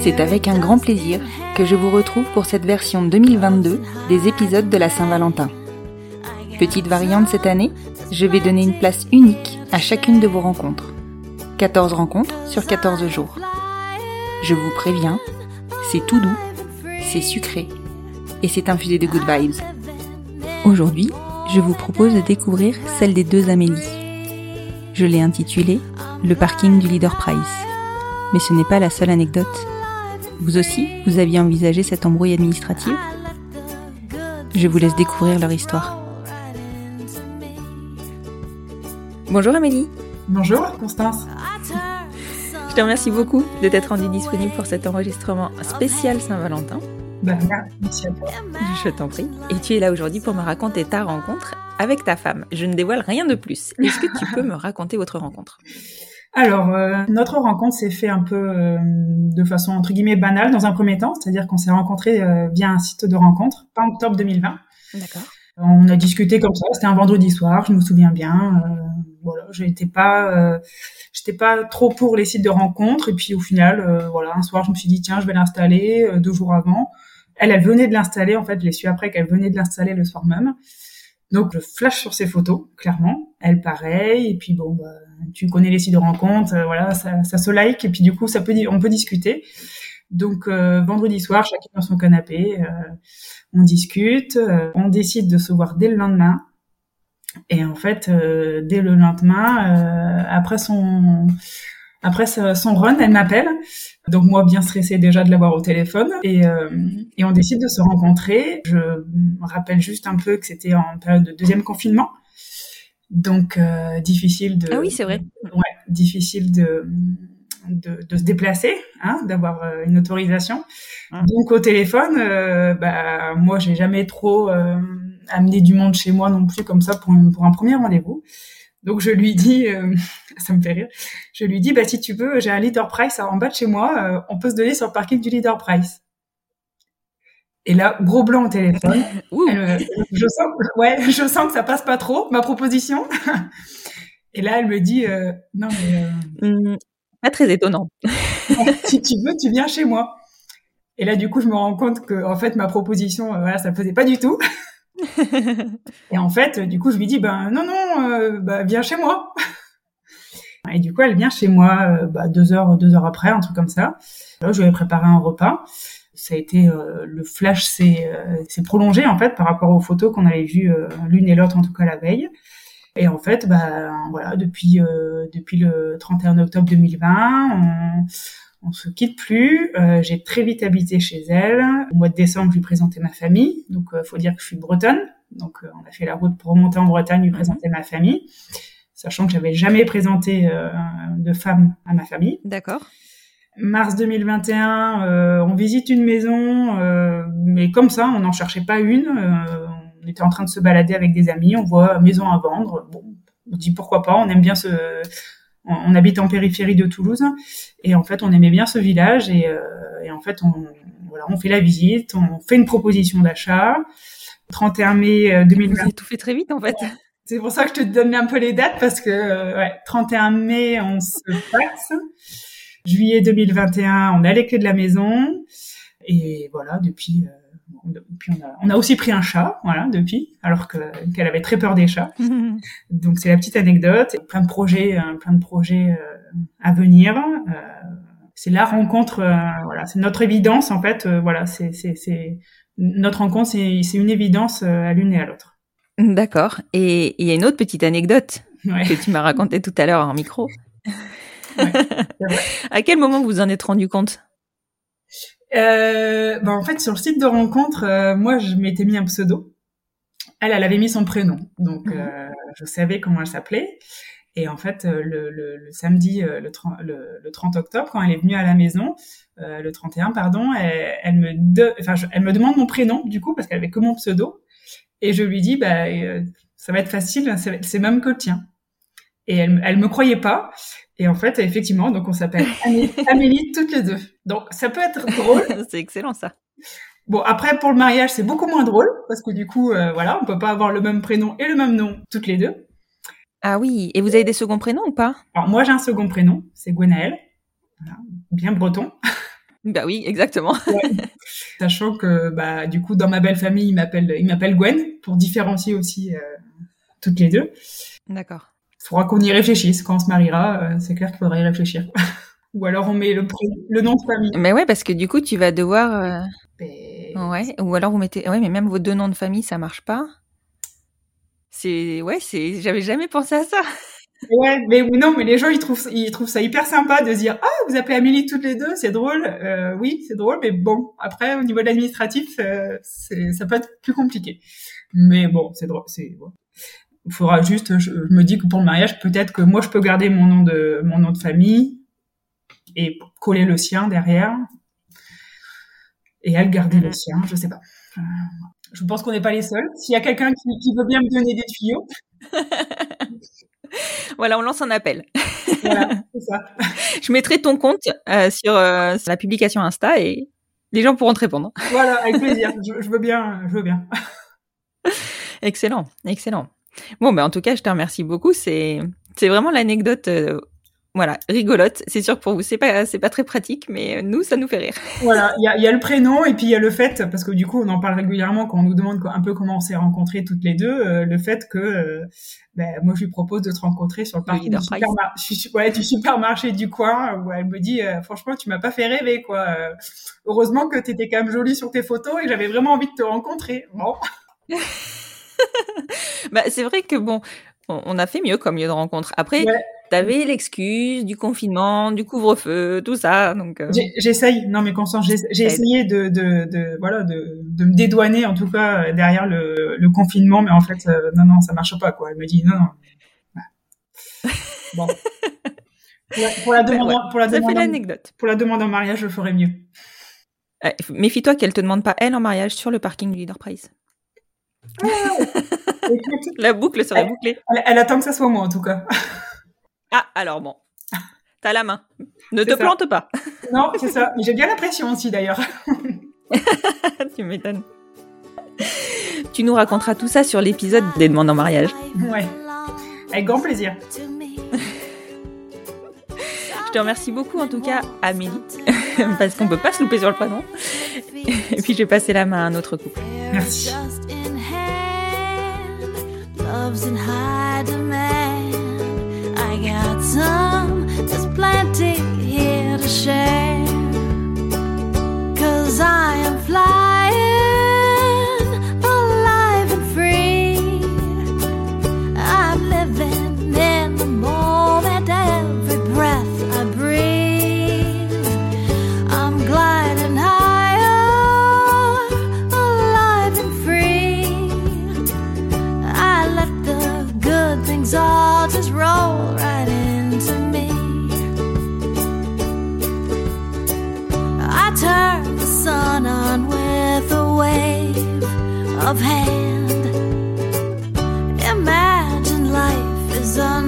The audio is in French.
C'est avec un grand plaisir que je vous retrouve pour cette version 2022 des épisodes de la Saint-Valentin. Petite variante cette année, je vais donner une place unique à chacune de vos rencontres. 14 rencontres sur 14 jours. Je vous préviens, c'est tout doux, c'est sucré et c'est infusé de good vibes. Aujourd'hui, je vous propose de découvrir celle des deux Amélie. Je l'ai intitulée Le parking du Leader Price. Mais ce n'est pas la seule anecdote. Vous aussi, vous aviez envisagé cette embrouille administrative? Je vous laisse découvrir leur histoire. Bonjour Amélie. Bonjour Constance. Je te remercie beaucoup de t'être rendue disponible pour cet enregistrement spécial Saint-Valentin. Bah, merci à toi. Je t'en prie. Et tu es là aujourd'hui pour me raconter ta rencontre avec ta femme. Je ne dévoile rien de plus. Est-ce que tu peux me raconter votre rencontre? Alors, euh, notre rencontre s'est fait un peu euh, de façon entre guillemets banale dans un premier temps, c'est-à-dire qu'on s'est rencontrés euh, via un site de rencontre, fin octobre 2020. D'accord. On a discuté comme ça. C'était un vendredi soir, je me souviens bien. Voilà, j'étais pas, euh, j'étais pas trop pour les sites de rencontres. Et puis au final, euh, voilà, un soir, je me suis dit tiens, je vais l'installer. deux jours avant, elle, elle venait de l'installer. En fait, je l'ai su après qu'elle venait de l'installer le soir même. Donc je flash sur ses photos, clairement. Elle pareil. Et puis bon, bah, tu connais les sites de rencontres, voilà, ça, ça, se like. Et puis du coup, ça peut, on peut discuter. Donc vendredi soir, chacun dans son canapé on discute, euh, on décide de se voir dès le lendemain. Et en fait, euh, dès le lendemain, euh, après son après son run, elle m'appelle. Donc moi, bien stressée déjà de l'avoir au téléphone. Et, et on décide de se rencontrer. Je me rappelle juste un peu que c'était en période de deuxième confinement. Donc difficile de... Ah oui, c'est vrai. Ouais, difficile de de, de se déplacer, hein, d'avoir euh, une autorisation. Ah. Donc au téléphone, euh, bah, moi j'ai jamais trop euh, amené du monde chez moi non plus comme ça pour, pour un premier rendez-vous. Donc je lui dis, ça me fait rire, je lui dis bah si tu veux, j'ai un leader price en bas de chez moi, on peut se donner sur le parking du leader price. Et là, gros blanc au téléphone. je sens, ouais, je sens que ça passe pas trop ma proposition. Et là, elle me dit non mais mmh. Pas très étonnant. si tu veux, tu viens chez moi. Et là, du coup, je me rends compte que, en fait, ma proposition, euh, voilà, ça ne faisait pas du tout. et en fait, du coup, je lui dis, ben non, non, euh, bah, viens chez moi. et du coup, elle vient chez moi euh, bah, deux heures, deux heures après, un truc comme ça. Là, je lui ai préparé un repas. Ça a été le flash s'est prolongé en fait par rapport aux photos qu'on avait vues l'une et l'autre en tout cas la veille. Et en fait, bah, voilà, depuis, euh, depuis le 31 octobre 2020, on, on se quitte plus. Euh, j'ai très vite habité chez elle. Au mois de décembre, je lui présentais ma famille. Donc, euh, faut dire que je suis bretonne. Donc, euh, on a fait la route pour remonter en Bretagne, lui présenter ma famille, sachant que j'avais jamais présenté de femme à ma famille. D'accord. Mars 2021, on visite une maison, mais comme ça, on n'en cherchait pas une on était en train de se balader avec des amis, on voit maison à vendre. Bon, on dit pourquoi pas, on aime bien ce. On, habite en périphérie de Toulouse et en fait on aimait bien ce village et, euh, et en fait on voilà on fait la visite, on fait une proposition d'achat. 31 mai 2020. Vous avez tout fait très vite en fait. C'est pour ça que je te donne un peu les dates parce que ouais, 31 mai on se passe. Juillet 2021 on a les clés de la maison et voilà depuis. Euh, on a, on a aussi pris un chat, voilà, depuis, alors que qu'elle avait très peur des chats. Donc c'est la petite anecdote. Plein de projets, euh, plein de projets euh, à venir. Euh, c'est la rencontre, voilà, c'est notre évidence en fait. voilà, c'est notre rencontre, c'est une évidence à l'une et à l'autre. D'accord. Et il y a une autre petite anecdote Ouais. que tu m'as racontée tout à l'heure en micro. Ouais. À quel moment vous en êtes rendu compte? Euh, bah, en fait, sur le site de rencontre, euh, moi, je m'étais mis un pseudo. Elle, elle avait mis son prénom, donc Mhm. euh, je savais comment elle s'appelait. Et en fait, euh, le, le, le samedi, euh, le 30, le, le 30 octobre, quand elle est venue à la maison, euh, le 31, pardon, elle, elle me de, enfin, je- elle me demande mon prénom du coup parce qu'elle avait que mon pseudo. Et je lui dis, bah, euh, ça va être facile, c'est c'est même que le tien. Et elle, elle me croyait pas. Et en fait, effectivement, donc on s'appelle Amélie, Amélie toutes les deux. Donc ça peut être drôle. C'est excellent ça. Bon, après, pour le mariage, c'est beaucoup moins drôle, parce que du coup, euh, voilà, on peut pas avoir le même prénom et le même nom toutes les deux. Ah oui. Et vous avez des seconds prénoms ou pas? Alors, moi, j'ai un second prénom, c'est Gwenaël. Voilà, bien breton. Bah oui, exactement. Sachant que, bah, du coup, dans ma belle famille, ils m'appellent, ils m'appellent Gwen, pour différencier aussi euh, toutes les deux. D'accord. Il faudra qu'on y réfléchisse. Quand on se mariera, euh, c'est clair qu'il faudra y réfléchir. Ou alors, on met le, nom de famille. Mais ouais, parce que du coup, tu vas devoir. euh, Mais- Ouais. Ou alors vous mettez. Ouais, mais même vos deux noms de famille, ça marche pas. C'est. Ouais, c'est. J'avais jamais pensé à ça. Ouais, mais non, mais les gens ils trouvent ils trouvent ça hyper sympa de dire ah vous appelez Amélie toutes les deux, c'est drôle. Euh, oui, c'est drôle, mais bon après au niveau de l'administratif, euh, ça peut être plus compliqué. Mais bon, c'est drôle, c'est. Il faudra juste, je, je me dis que pour le mariage, peut-être que moi je peux garder mon nom de mon nom de famille et coller le sien derrière, et elle garder le sien, je sais pas. Euh, je pense qu'on n'est pas les seuls. S'il y a quelqu'un qui, qui veut bien me donner des tuyaux, Voilà, on lance un appel. voilà, c'est ça. Je mettrai ton compte euh, sur, euh, sur la publication Insta et les gens pourront te répondre. Voilà, avec plaisir. Je, je veux bien, je veux bien. Excellent, excellent. Bon, ben en tout cas, je te remercie beaucoup. C'est c'est vraiment l'anecdote, voilà, rigolote. C'est sûr que pour vous, c'est pas c'est pas très pratique, mais nous, ça nous fait rire. Voilà, il y a, il y a le prénom et puis il y a le fait, parce que du coup, on en parle régulièrement quand on nous demande un peu comment on s'est rencontrés toutes les deux, euh, le fait que euh, ben, moi, je lui propose de te rencontrer sur le parking du, supermar- ouais, supermarché du coin, où elle me dit, euh, franchement, tu m'as pas fait rêver, quoi. Euh, heureusement que tu étais quand même jolie sur tes photos et j'avais vraiment envie de te rencontrer. Bon, Bah, c'est vrai que bon, on, on a fait mieux comme lieu de rencontre. Après, Ouais. t'avais l'excuse du confinement, du couvre-feu, tout ça, donc. euh, j'essaye, non mais Constance, j'ai essayé de, de, de voilà de, de me dédouaner en tout cas derrière le, le confinement, mais en fait euh, non non ça marche pas quoi. Elle me dit non non. Ouais. Bon. Pour la, pour la ben, demande, pour la ça fait demande, pour la demande en mariage, je ferai mieux. Euh, Méfie-toi qu'elle te demande pas elle en mariage sur le parking du Leader Price. La boucle serait bouclée. elle, elle attend que ça soit moi en tout cas. Ah, alors bon. T'as la main. Ne te ça. plante pas. Non, c'est ça. J'ai bien la pression aussi d'ailleurs. tu m'étonnes. Tu nous raconteras tout ça sur l'épisode des demandes en mariage. Ouais. Avec grand plaisir. Je te remercie beaucoup en tout cas, Amélie, parce qu'on peut pas se louper sur le prénom. Et puis je vais passer la main à un autre couple. Merci. Love's in high demand. I got some, there's plenty here to share. Turn the sun on with a wave of hand. Imagine life is under